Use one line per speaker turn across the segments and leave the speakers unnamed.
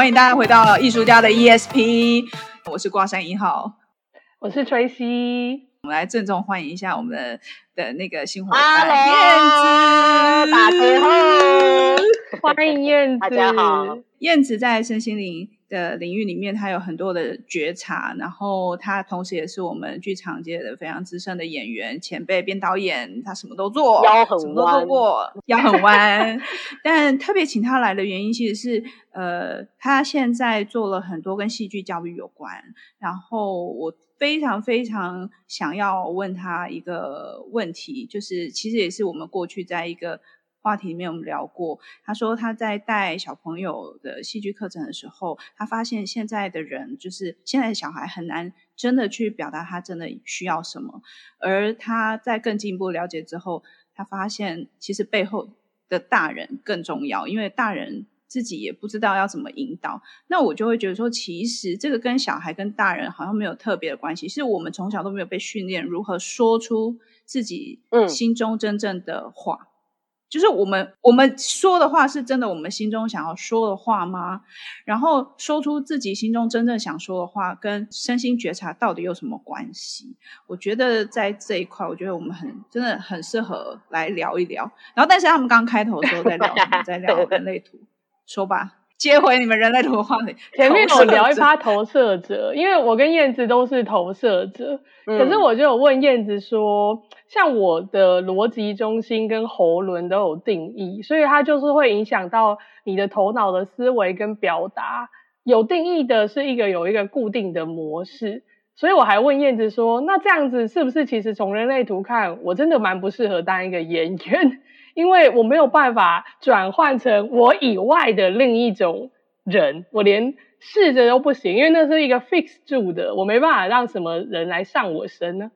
欢迎大家回到艺术家的 ESP，我是挂山一号，
我是崔西，
我们来郑重欢迎一下我们的的那个新伙伴燕子，
大家好，
欢迎燕子，
大家好，
燕子在身心灵的领域里面，他有很多的觉察，然后他同时也是我们剧场界的非常资深的演员前辈，编导演，他什么都做，
腰很弯，
什么都做过，腰很弯。但特别请他来的原因，其实是呃，他现在做了很多跟戏剧教育有关，然后我非常非常想要问他一个问题，就是其实也是我们过去在一个。话题里面我们聊过，他说他在带小朋友的戏剧课程的时候，他发现现在的人就是现在的小孩很难真的去表达他真的需要什么，而他在更进一步了解之后，他发现其实背后的大人更重要，因为大人自己也不知道要怎么引导。那我就会觉得说，其实这个跟小孩跟大人好像没有特别的关系，是我们从小都没有被训练如何说出自己心中真正的话。嗯就是我们我们说的话是真的，我们心中想要说的话吗？然后说出自己心中真正想说的话，跟身心觉察到底有什么关系？我觉得在这一块，我觉得我们很真的很适合来聊一聊。然后，但是他们刚开头的时候在聊？在聊人类图，说吧。接回你们人类图的话题，
前面我聊一趴投射者，因为我跟燕子都是投射者，嗯、可是我就有问燕子说，像我的逻辑中心跟喉轮都有定义，所以它就是会影响到你的头脑的思维跟表达。有定义的是一个有一个固定的模式，所以我还问燕子说，那这样子是不是其实从人类图看，我真的蛮不适合当一个演员？因为我没有办法转换成我以外的另一种人，我连试着都不行，因为那是一个 fix 住的，我没办法让什么人来上我身呢。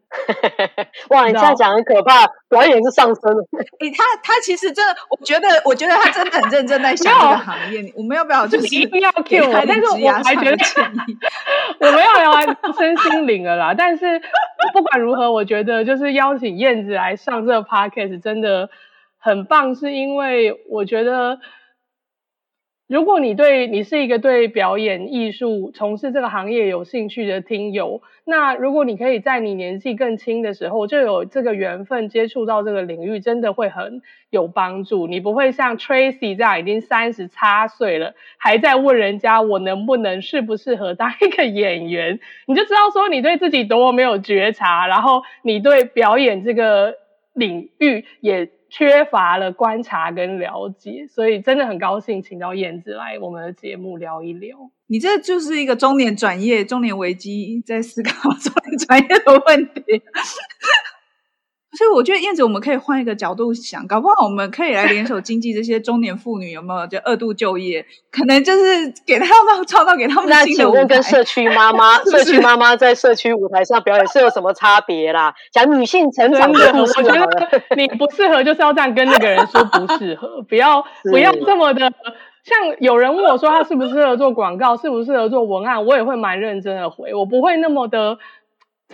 哇，你这样讲很可怕，表演是上身的。
欸、他他其实真的，我觉得我觉得他真的很认真在想这个行业。我们要不要就是
一定要我？但是我还觉得 我们要聊完身心灵了啦。但是不管如何，我觉得就是邀请燕子来上这个 podcast 真的。很棒，是因为我觉得，如果你对你是一个对表演艺术从事这个行业有兴趣的听友，那如果你可以在你年纪更轻的时候就有这个缘分接触到这个领域，真的会很有帮助。你不会像 Tracy 这样已经三十差岁了，还在问人家我能不能适不适合当一个演员，你就知道说你对自己多么没有觉察，然后你对表演这个领域也。缺乏了观察跟了解，所以真的很高兴请到燕子来我们的节目聊一聊。
你这就是一个中年转业、中年危机在思考 中年转业的问题。所以我觉得燕子，我们可以换一个角度想，搞不好我们可以来联手经济这些中年妇女，有没有？就二度就业，可能就是给他们 创造给他们新的舞台。
那请问跟社区妈妈、社区妈妈在社区舞台上表演是有什么差别啦？讲女性成长的故事，我觉得
你不适合就是要这样跟那个人说不适合，不要 不要这么的。像有人问我说他适不适合做广告，适不适合做文案，我也会蛮认真的回，我不会那么的。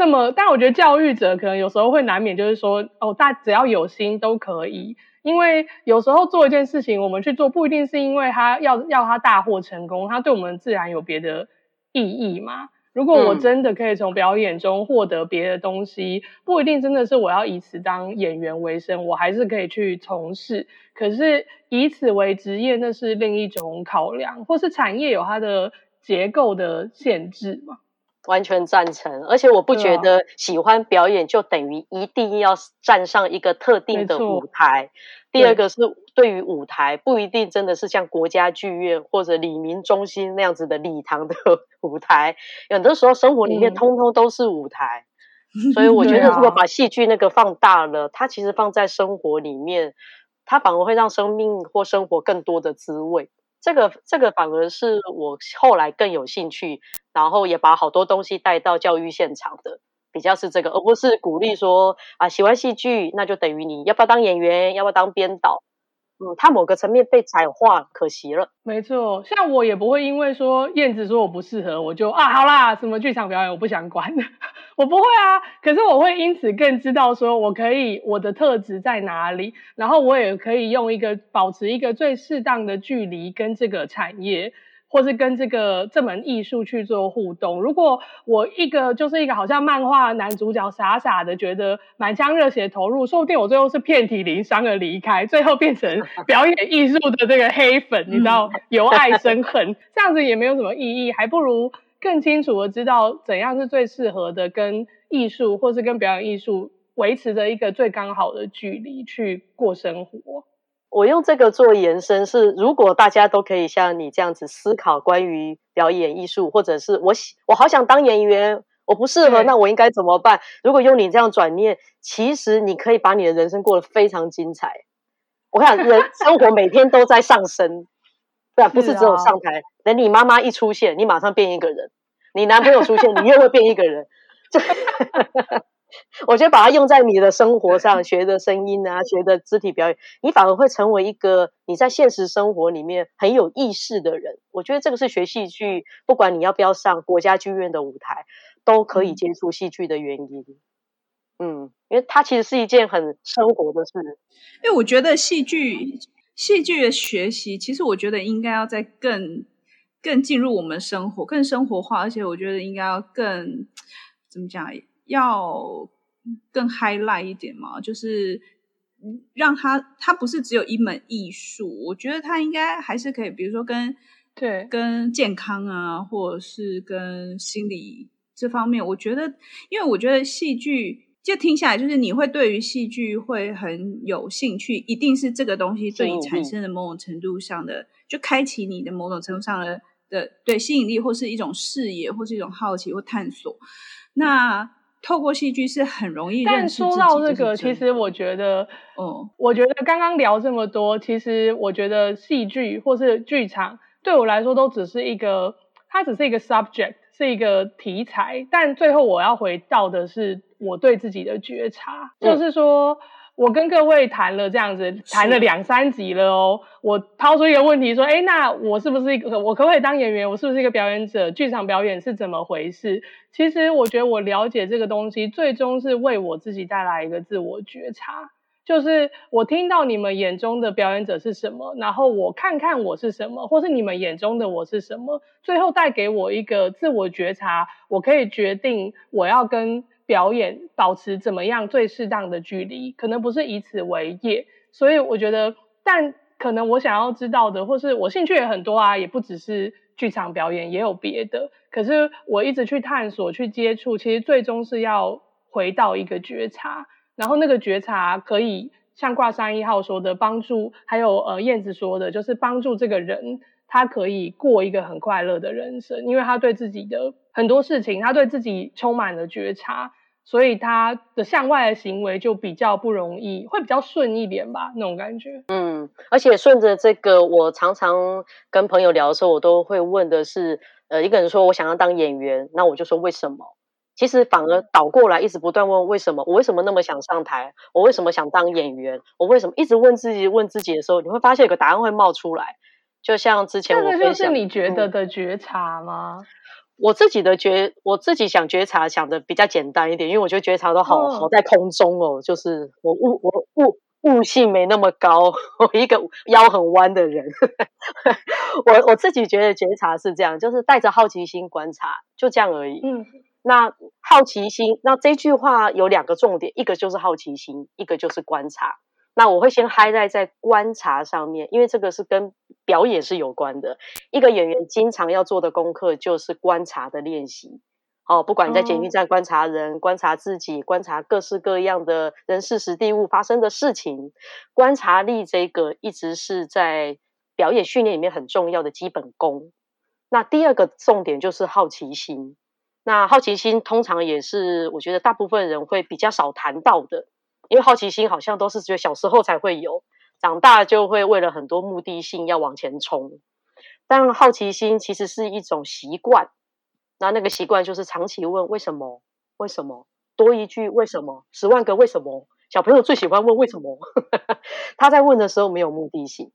这么，但我觉得教育者可能有时候会难免，就是说，哦，大只要有心都可以，因为有时候做一件事情，我们去做不一定是因为他要要他大获成功，他对我们自然有别的意义嘛。如果我真的可以从表演中获得别的东西，嗯，不一定真的是我要以此当演员为生，我还是可以去从事。可是以此为职业，那是另一种考量，或是产业有它的结构的限制嘛。
完全赞成，而且我不觉得喜欢表演就等于一定要站上一个特定的舞台。第二个是对于舞台，不一定真的是像国家剧院或者李明中心那样子的礼堂的舞台，有的时候生活里面通通都是舞台。嗯、所以我觉得，如果把戏剧那个放大了，它其实放在生活里面，它反而会让生命或生活更多的滋味。这个这个反而是我后来更有兴趣，然后也把好多东西带到教育现场的，比较是这个，而不是鼓励说啊，喜欢戏剧那就等于你要不要当演员，要不要当编导。嗯，他某个层面被踩化，可惜了。
没错，像我也不会因为说燕子说我不适合，我就啊好啦，什么剧场表演我不想管，我不会啊。可是我会因此更知道说我可以我的特质在哪里，然后我也可以用一个保持一个最适当的距离跟这个产业，或是跟这个这门艺术去做互动。如果我一个就是一个好像漫画男主角，傻傻的觉得满腔热血投入，说不定我最后是遍体鳞伤的离开，最后变成 表演艺术的这个黑粉，你知道，由爱生恨，这样子也没有什么意义，还不如更清楚的知道怎样是最适合的跟艺术，或是跟表演艺术维持着一个最刚好的距离去过生活。
我用这个做延伸是，如果大家都可以像你这样子思考关于表演艺术，或者是我我好想当演员，我不适合，那我应该怎么办？如果用你这样转念，其实你可以把你的人生过得非常精彩。我看人 生活每天都在上升，对啊，不是只有上台。等你妈妈一出现，你马上变一个人；你男朋友出现，你又会变一个人。我觉得把它用在你的生活上，学的声音啊，学的肢体表演，你反而会成为一个你在现实生活里面很有意识的人。我觉得这个是学戏剧，不管你要不要上国家剧院的舞台，都可以接触戏剧的原因。嗯，因为它其实是一件很生活的事。
因为我觉得戏剧戏剧的学习，其实我觉得应该要在更更进入我们生活，更生活化，而且我觉得应该要更怎么讲？要更 highlight 一点嘛，就是让他他不是只有一门艺术，我觉得他应该还是可以，比如说跟对。跟健康啊，或者是跟心理这方面，我觉得，因为我觉得戏剧就听下来，就是你会对于戏剧会很有兴趣，一定是这个东西对你产生的某种程度上的，就开启你的某种程度上的的对吸引力，或是一种视野，或是一种好奇或探索，那。透过戏剧是很容易，
但说到这个，其实我觉得，嗯，我觉得刚刚聊这么多，其实我觉得戏剧或是剧场对我来说都只是一个，它只是一个 subject，是一个题材，但最后我要回到的是我对自己的觉察，嗯、就是说。我跟各位谈了这样子，谈了两三集了哦。我抛出一个问题说：诶，那我是不是一个？我可不可以当演员？我是不是一个表演者？剧场表演是怎么回事？其实我觉得我了解这个东西，最终是为我自己带来一个自我觉察。就是我听到你们眼中的表演者是什么，然后我看看我是什么，或是你们眼中的我是什么，最后带给我一个自我觉察，我可以决定我要跟。表演保持怎么样最适当的距离，可能不是以此为业，所以我觉得，但可能我想要知道的，或是我兴趣也很多啊，也不只是剧场表演，也有别的。可是我一直去探索、去接触，其实最终是要回到一个觉察，然后那个觉察可以像挂山一号说的，帮助，还有呃燕子说的，就是帮助这个人。他可以过一个很快乐的人生，因为他对自己的很多事情，他对自己充满了觉察，所以他的向外的行为就比较不容易，会比较顺一点吧，那种感觉。
嗯，而且顺着这个，我常常跟朋友聊的时候，我都会问的是，呃，一个人说我想要当演员，那我就说为什么？其实反而倒过来，一直不断问为什么？我为什么那么想上台？我为什么想当演员？我为什么一直问自己问自己的时候，你会发现有个答案会冒出来。就像之前我分享，
这就是你觉得的觉察吗？
嗯、我自己的觉，我自己想觉察，想的比较简单一点，因为我觉得觉察都好、哦、好在空中哦，就是我悟我悟悟性没那么高，我一个腰很弯的人，我我自己觉得觉察是这样，就是带着好奇心观察，就这样而已。嗯，那好奇心，那这句话有两个重点，一个就是好奇心，一个就是观察。那我会先 highlight 在观察上面，因为这个是跟表演是有关的。一个演员经常要做的功课就是观察的练习。哦，不管你在捷运站观察人、观察自己、观察各式各样的人事时地物发生的事情，观察力这个一直是在表演训练里面很重要的基本功。那第二个重点就是好奇心。那好奇心通常也是我觉得大部分人会比较少谈到的。因为好奇心好像都是觉得小时候才会有，长大就会为了很多目的性要往前冲。但好奇心其实是一种习惯，那那个习惯就是长期问为什么？为什么？多一句为什么？十万个为什么？小朋友最喜欢问为什么？他在问的时候没有目的性，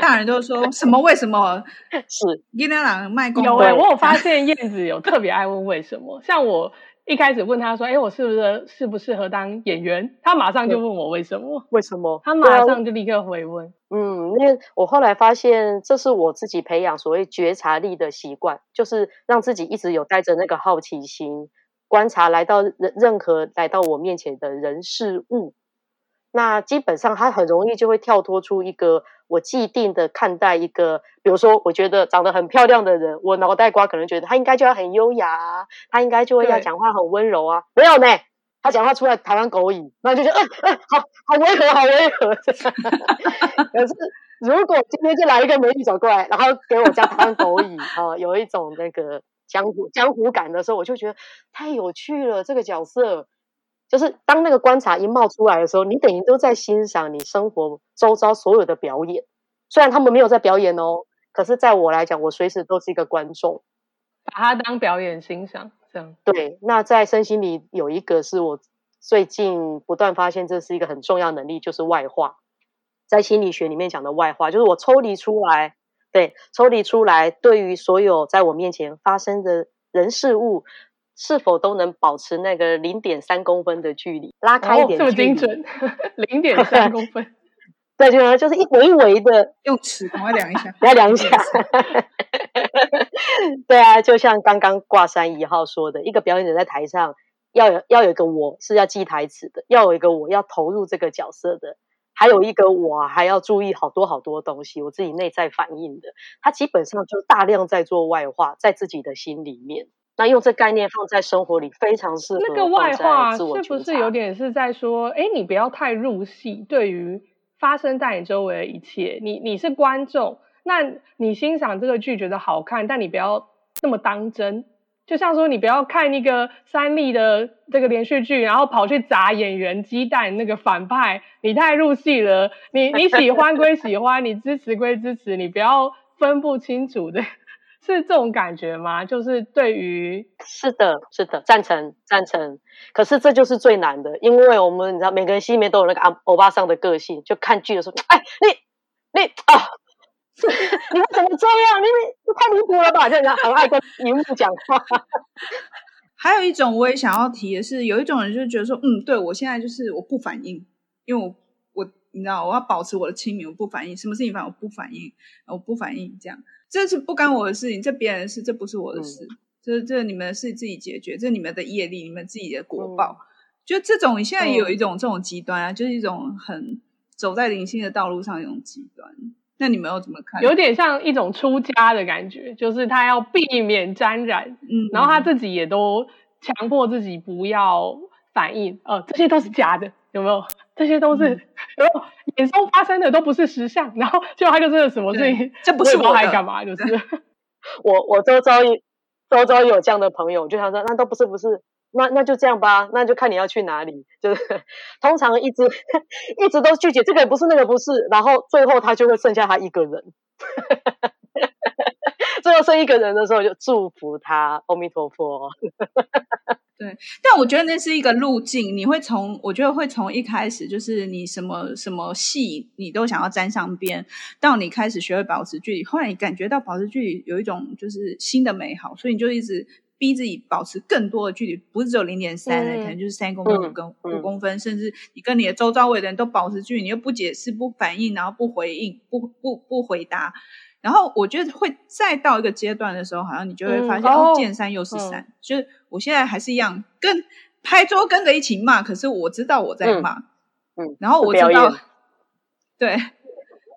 大人都说什么为什么？
是，
有哎、欸，我有发 现燕子有特别爱问为什么，像我。一开始问他说：“哎，我是不是适不适合当演员？”他马上就问我为什么？
为什么？
他马上就立刻回问。
嗯，因为我后来发现，这是我自己培养所谓觉察力的习惯，就是让自己一直有带着那个好奇心，观察来到任任何来到我面前的人事物。那基本上，他很容易就会跳脱出一个我既定的看待一个。比如说，我觉得长得很漂亮的人，我脑袋瓜可能觉得他应该就要很优雅啊，他应该就会要讲话很温柔啊。没有呢，他讲话出来台湾狗语，那就觉得，嗯、呃、嗯、呃，好好温和，好温和。可是如果今天就来一个美女走过来，然后给我讲台湾狗语，啊、呃，有一种那个江湖江湖感的时候，我就觉得太有趣了。这个角色就是当那个观察一冒出来的时候，你等于都在欣赏你生活周遭所有的表演，虽然他们没有在表演哦。可是，在我来讲，我随时都是一个观众，
把它当表演欣赏，这样。
对，那在身心里有一个是我最近不断发现，这是一个很重要能力，就是外化。在心理学里面讲的外化，就是我抽离出来，对，抽离出来，对于所有在我面前发生的人事物，是否都能保持那个零点三公分的距离，拉开一点距离，哦，这么精准，
零点三公分。
对，就是就是一围一围的
用尺，赶快 量一下，
来量一下。对啊，就像刚刚挂山一号说的，一个表演者在台上要有要有一个我是要记台词的，要有一个我要投入这个角色的，还有一个我还要注意好多好多东西，我自己内在反应的。他基本上就大量在做外化，在自己的心里面。那用这概念放在生活里，非常适合。
那个外化是不是有点是在说，哎，你不要太入戏，对于。发生在你周围的一切，你你是观众，那你欣赏这个剧觉得好看，但你不要那么当真。就像说，你不要看一个三立的这个连续剧，然后跑去砸演员鸡蛋那个反派，你太入戏了。你你喜欢归喜欢，你支持归支持，你不要分不清楚的。是这种感觉吗？就是对于
是的，是的，赞成赞成。可是这就是最难的，因为我们你知道，每个人心里面都有那个阿欧巴桑的个性。就看剧的时候，哎，你你啊，你们怎么这样？你你太离谱了吧？这样很爱跟荧幕讲话。
还有一种我也想要提的是，有一种人就觉得说，嗯，对我现在就是我不反应，因为我我你知道，我要保持我的清明，我不反应，什么事情反正我不反应，我不反应这样。这是不干我的事情，这别人的事，这不是我的事。嗯、这这你们的事自己解决，这你们的业力，你们自己的果报。嗯、就这种，现在也有一种这种极端啊，嗯、就是一种很走在灵性的道路上一种极端。那你们又怎么看？
有点像一种出家的感觉，就是他要避免沾染，嗯，然后他自己也都强迫自己不要反应。呃，这些都是假的，有没有？这些都是，然、嗯、后眼中发生的都不是实相，然后就他就真的什么事情，这不是我还干嘛？就是
我我周遭周遭有这样的朋友，就想说那都不是不是，那那就这样吧，那就看你要去哪里。就是 通常一直一直都拒绝这个也不是那个不是，然后最后他就会剩下他一个人。最后剩一个人的时候，就祝福他，阿弥陀佛。
对，但我觉得那是一个路径，你会从，我觉得会从一开始就是你什么什么戏你都想要沾上边，到你开始学会保持距离，后来你感觉到保持距离有一种就是新的美好，所以你就一直逼自己保持更多的距离，不是只有零点三，可能就是三公分、五公五公分，甚至你跟你的周遭围的人都保持距离，你又不解释、不反应，然后不回应、不不不回答。然后我觉得会再到一个阶段的时候，好像你就会发现，嗯、哦，见山又是山。嗯、就是我现在还是一样，跟拍桌跟着一起骂，可是我知道我在骂，嗯，嗯然后我知道，对，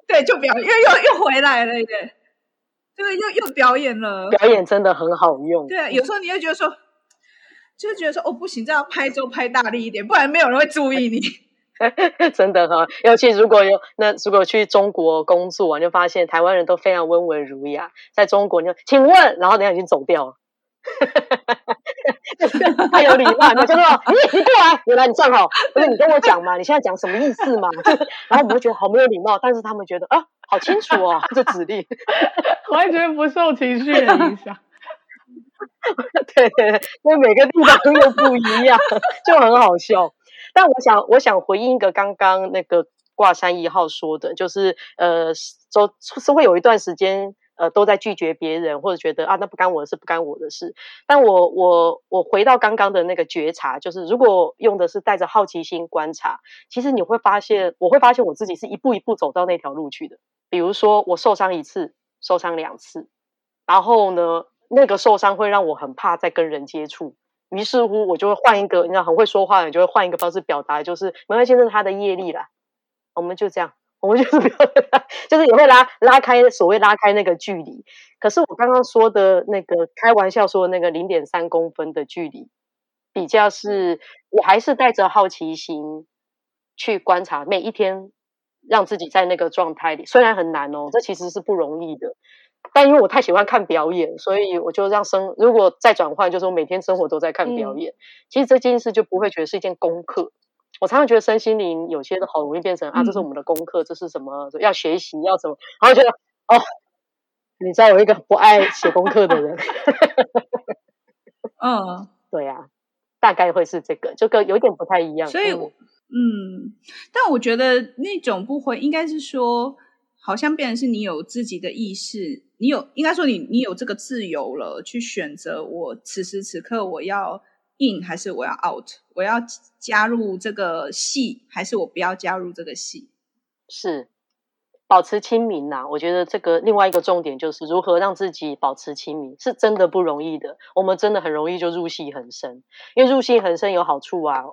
对，就表演又又又回来了，耶，对，又又表演了。
表演真的很好用。
对，有时候你会觉得说，就觉得说，哦，不行，这样拍桌拍大力一点，不然没有人会注意你。
真的哈，尤其如果有那如果去中国工作，你就发现台湾人都非常温文儒雅。在中国，你就请问，然后等下已经走掉了，太有礼貌，你就说你 你过来，原来你站好，不是你跟我讲嘛？你现在讲什么意思嘛？然后我们就觉得好没有礼貌，但是他们觉得啊，好清楚哦，这指令，
完全不受情绪的影响。
对对对，因为每个地方又不一样，就很好笑。但我想，我想回应一个刚刚那个挂山一号说的，就是呃，周是会有一段时间呃都在拒绝别人，或者觉得啊那不干我的事，不干我的事。但我我我回到刚刚的那个觉察，就是如果用的是带着好奇心观察，其实你会发现，我会发现我自己是一步一步走到那条路去的。比如说我受伤一次，受伤两次，然后呢，那个受伤会让我很怕再跟人接触。于是乎，我就会换一个，你知道，很会说话的人就会换一个方式表达，就是没关系，这是他的业力啦。我们就这样，我们就是不要，就是也会拉拉开所谓拉开那个距离。可是我刚刚说的那个开玩笑说的那个零点三公分的距离，比较是我还是带着好奇心去观察每一天，让自己在那个状态里，虽然很难哦，这其实是不容易的。但因为我太喜欢看表演，所以我就让生如果再转换，就是我每天生活都在看表演。嗯、其实这件事就不会觉得是一件功课。我常常觉得身心灵有些都好容易变成、嗯、啊，这是我们的功课，这是什么要学习要什么，然后觉得哦，你知道我一个不爱写功课的人。
嗯，
对啊，大概会是这个，就跟有点不太一样。
所以，嗯，嗯，但我觉得那种不会，应该是说。好像变成是你有自己的意识，你有应该说你你有这个自由了，去选择我此时此刻我要 in 还是我要 out，我要加入这个戏还是我不要加入这个戏，
是保持清明呐、我觉得这个另外一个重点就是如何让自己保持清明，是真的不容易的。我们真的很容易就入戏很深，因为入戏很深有好处啊，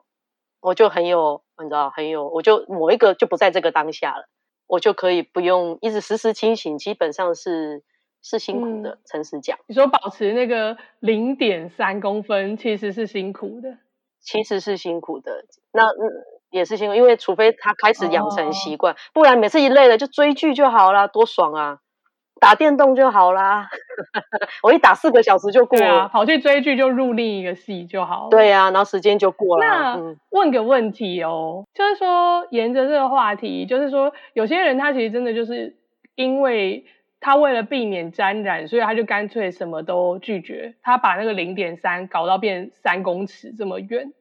我就很有你知道很有，我就某一个就不在这个当下了。我就可以不用一直时时清醒，基本上是是辛苦的。诚、嗯、实讲，
你说保持那个零点三公分，其实是辛苦的，
其实是辛苦的。那嗯，也是辛苦，因为除非他开始养成习惯，哦、不然每次一累了就追剧就好啦，多爽啊！打电动就好啦，我一打四个小时就过了，
啊、跑去追剧就入另一个戏就好了。
对呀、啊，然后时间就过了。
那、嗯、问个问题哦，就是说沿着这个话题，就是说有些人他其实真的就是因为他为了避免沾染，所以他就干脆什么都拒绝，他把那个零点三搞到变三公尺这么远。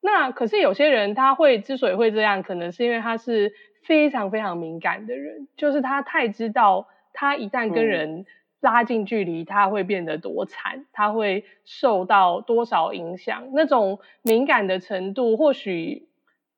那可是有些人他会之所以会这样，可能是因为他是非常非常敏感的人，就是他太知道。他一旦跟人拉近距离，他会变得多惨，他会受到多少影响？那种敏感的程度，或许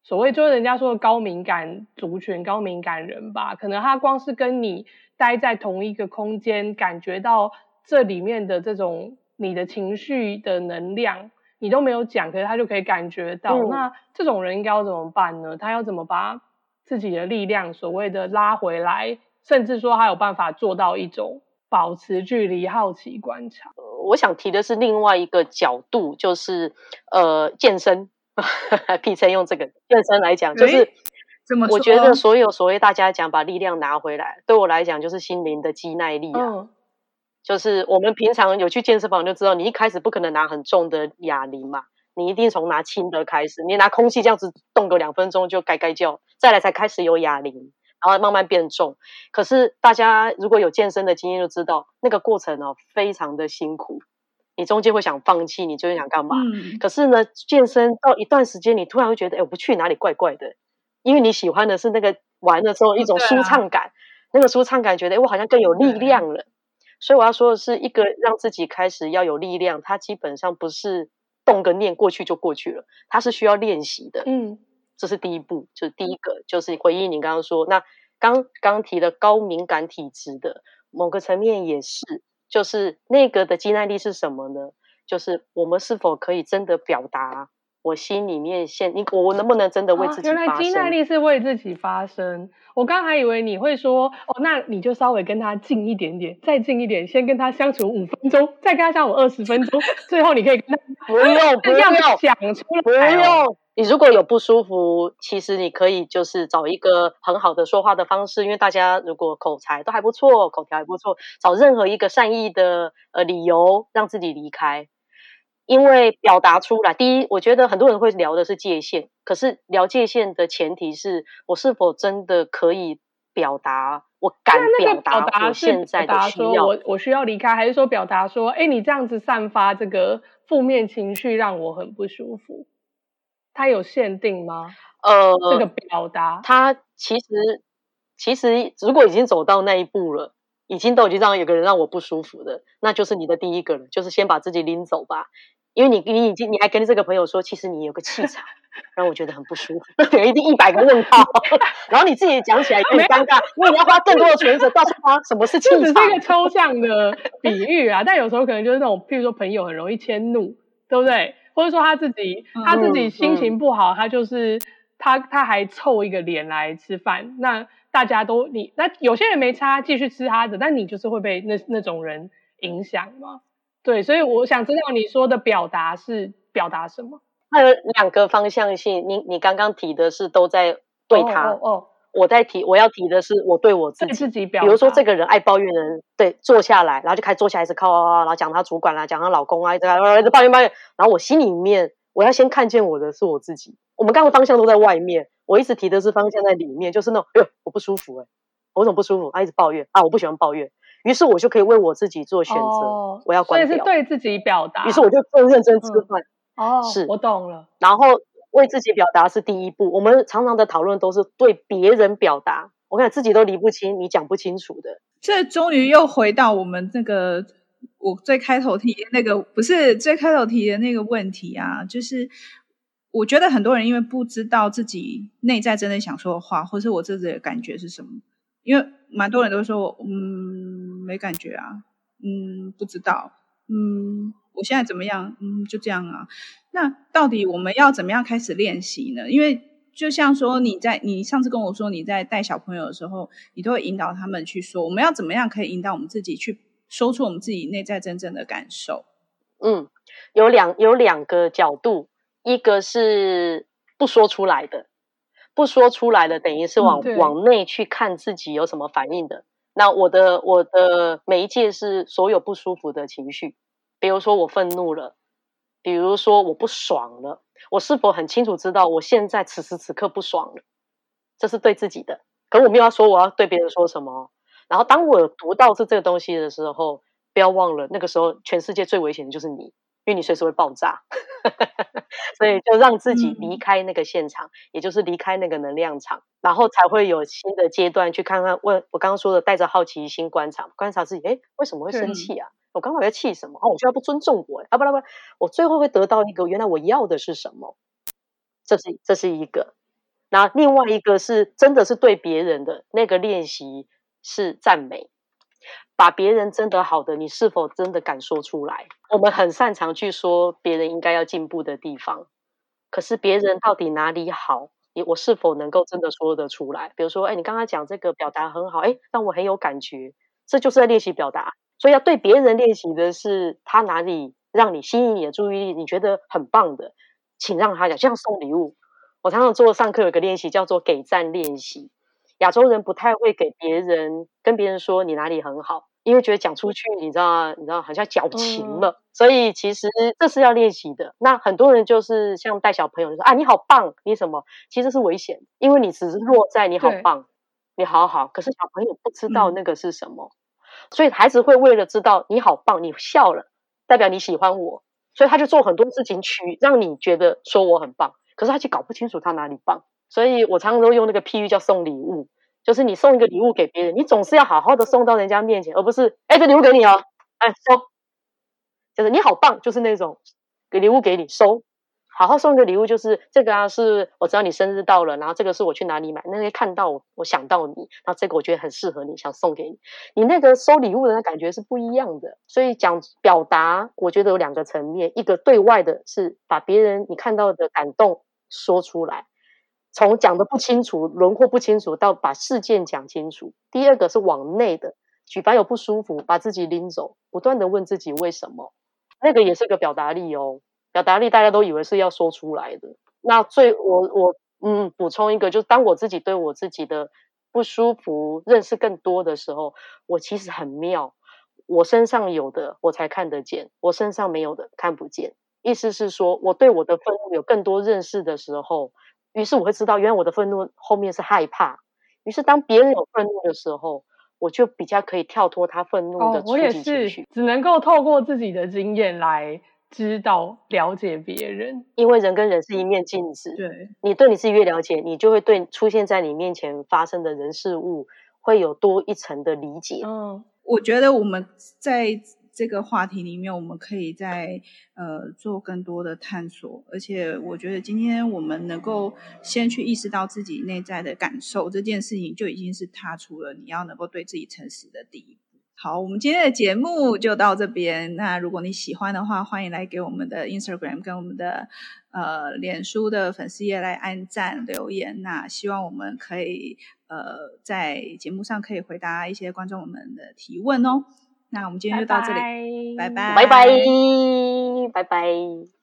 所谓就是人家说的高敏感族群、高敏感人吧，可能他光是跟你待在同一个空间，感觉到这里面的这种你的情绪的能量，你都没有讲，可是他就可以感觉到。嗯、那这种人应该要怎么办呢？他要怎么把自己的力量所谓的拉回来？甚至说他有办法做到一种保持距离、好奇观察。
我想提的是另外一个角度，就是呃健身。P 称用这个健身来讲，就是我觉得所有所谓大家讲把力量拿回来，对我来讲就是心灵的肌耐力啊。嗯、就是我们平常有去健身房就知道，你一开始不可能拿很重的哑铃嘛，你一定从拿轻的开始，你拿空气这样子动个两分钟就该该叫，再来才开始有哑铃。然后慢慢变重，可是大家如果有健身的经验就知道，那个过程哦非常的辛苦，你中间会想放弃，你就会想干嘛？嗯、可是呢，健身到一段时间，你突然会觉得，哎，我不去哪里怪怪的，因为你喜欢的是那个玩的时候一种舒畅感，啊、那个舒畅感觉得，哎，我好像更有力量了。嗯、所以我要说的是，一个让自己开始要有力量，它基本上不是动个念过去就过去了，它是需要练习的。嗯。这是第一步，就是第一个，就是回应你刚刚说，那刚刚提的高敏感体质的某个层面也是，就是那个的肌耐力是什么呢？就是我们是否可以真的表达我心里面现你我能不能真的为自己发声？
原来肌耐力是为自己发声。我刚还以为你会说哦，那你就稍微跟他近一点点，再近一点，先跟他相处五分钟，再跟他相处二十分钟，最后你可以跟他
不用 不用讲出来，不用。你如果有不舒服，其实你可以就是找一个很好的说话的方式，因为大家如果口才都还不错，口条还不错，找任何一个善意的呃理由让自己离开。因为表达出来，第一，我觉得很多人会聊的是界限，可是聊界限的前提是我是否真的可以表达，我敢表达我现在的需要，
我我需要离开，还是说表达说，哎，你这样子散发这个负面情绪让我很不舒服。它有限定吗？呃，这个表达，
它其实其实如果已经走到那一步了，已经都已经让有个人让我不舒服的，那就是你的第一个了，就是先把自己拎走吧。因为你你已经你还跟这个朋友说，其实你有个气场，让我觉得很不舒服，一定一百个问号。然后你自己讲起来也很尴尬，因为你要花更多的唇舌告诉他什么是 气场。这只是一个
抽象的比喻啊，但有时候可能就是那种，譬如说朋友很容易迁怒，对不对？或者说他自己他自己心情不好，嗯、他就是他他还凑一个脸来吃饭，那大家都你那有些人没差，继续吃他的，但你就是会被那那种人影响吗？对，所以我想知道你说的表达是表达什么？
它有两个方向性。你你刚刚提的是都在对他，哦，哦哦我在提我要提的是我对我自己。
自己表，
比如说这个人爱抱怨的人，对，坐下来，然后就开始坐下来，一直靠靠靠，然后讲他主管啦，讲他老公啊，一直一直抱怨抱怨。然后我心里面，我要先看见我的是我自己。我们刚刚方向都在外面，我一直提的是方向在里面，就是那种，哎呦，我不舒服哎，我怎么不舒服？他一直抱怨啊，我不喜欢抱怨。于是我就可以为我自己做选择，哦、我要关掉。
所以是对自己表达。
于是我就更认真吃饭。
嗯、哦，是我懂了。
然后为自己表达是第一步。我们常常的讨论都是对别人表达，我看自己都理不清，你讲不清楚的。
这终于又回到我们那个我最开头提的那个，不是最开头提的那个问题啊，就是我觉得很多人因为不知道自己内在真的想说的话，或是我自己的感觉是什么。因为蛮多人都说，嗯，没感觉啊，嗯，不知道，嗯，我现在怎么样，嗯，就这样啊。那到底我们要怎么样开始练习呢？因为就像说你在你上次跟我说你在带小朋友的时候，你都会引导他们去说，我们要怎么样可以引导我们自己去说出我们自己内在真正的感受？
嗯，有两有两个角度，一个是不说出来的。不说出来的，等于是往、嗯、往内去看自己有什么反应的。那我的我的媒介是所有不舒服的情绪，比如说我愤怒了，比如说我不爽了，我是否很清楚知道我现在此时此刻不爽了？这是对自己的，可我没有要说我要对别人说什么。然后当我读到是这个东西的时候，不要忘了，那个时候全世界最危险的就是你。因为你随时会爆炸，所以就让自己离开那个现场，嗯、也就是离开那个能量场，然后才会有新的阶段去看看。问我刚刚说的，带着好奇心观察，观察自己，哎，为什么会生气啊？我刚好在气什么？哦，我觉得不尊重我，啊不不不，我最后会得到一个原来我要的是什么？这是这是一个，那另外一个是真的是对别人的那个练习是赞美。把别人真的好的，你是否真的敢说出来？我们很擅长去说别人应该要进步的地方，可是别人到底哪里好？你我是否能够真的说得出来？比如说，哎，你刚刚讲这个表达很好，哎，让我很有感觉，这就是在练习表达。所以要对别人练习的是他哪里让你吸引你的注意力，你觉得很棒的，请让他讲，就像送礼物。我常常做上课有个练习叫做给赞练习。亚洲人不太会给别人跟别人说你哪里很好。因为觉得讲出去，你知道，你知道，好像矫情了，嗯、所以其实这是要练习的。那很多人就是像带小朋友，就说啊，你好棒，你什么？其实是危险，因为你只是落在你好棒，你好好，可是小朋友不知道那个是什么，嗯、所以孩子会为了知道你好棒，你笑了，代表你喜欢我，所以他就做很多事情去让你觉得说我很棒，可是他却搞不清楚他哪里棒。所以我常常都用那个譬喻叫送礼物。就是你送一个礼物给别人，你总是要好好的送到人家面前，而不是哎，这礼物给你哦，哎收，就是你好棒，就是那种给礼物给你收，好好送一个礼物，就是这个啊，是我知道你生日到了，然后这个是我去哪里买，那天看到我，我想到你，然后这个我觉得很适合你，想送给你，你那个收礼物的那感觉是不一样的。所以讲表达，我觉得有两个层面，一个对外的是把别人你看到的感动说出来。从讲得不清楚、轮廓不清楚到把事件讲清楚。第二个是往内的，举凡有不舒服，把自己拎走，不断地问自己为什么，那个也是个表达力哦。表达力大家都以为是要说出来的。那最我我嗯补充一个，就是当我自己对我自己的不舒服认识更多的时候，我其实很妙。我身上有的我才看得见，我身上没有的看不见。意思是说，我对我的愤怒有更多认识的时候。于是我会知道，原来我的愤怒后面是害怕。于是当别人有愤怒的时候，我就比较可以跳脱他愤怒的情绪。
哦，我也是，只能够透过自己的经验来知道、了解别人。
因为人跟人是一面镜子。
对，
你对你自己越了解，你就会对出现在你面前发生的人事物会有多一层的理解。
嗯。
我觉得我们在这个话题里面，我们可以在呃做更多的探索。而且我觉得今天我们能够先去意识到自己内在的感受，这件事情就已经是踏出了你要能够对自己诚实的第一步。好，我们今天的节目就到这边。那如果你喜欢的话，欢迎来给我们的 Instagram 跟我们的呃脸书的粉丝页来按赞留言。那希望我们可以呃在节目上可以回答一些观众们的提问哦。那我们今天就到这里，拜拜，
拜拜，拜拜。